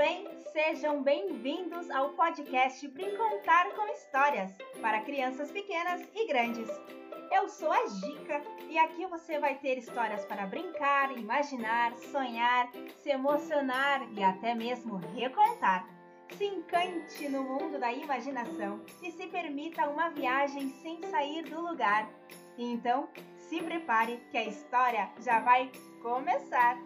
Bem, Sejam bem-vindos ao podcast Brincontar com Histórias para crianças pequenas e grandes. Eu sou a Gica e aqui você vai ter histórias para brincar, imaginar, sonhar, se emocionar e até mesmo recontar. Se encante no mundo da imaginação e se permita uma viagem sem sair do lugar. Então, se prepare que a história já vai começar!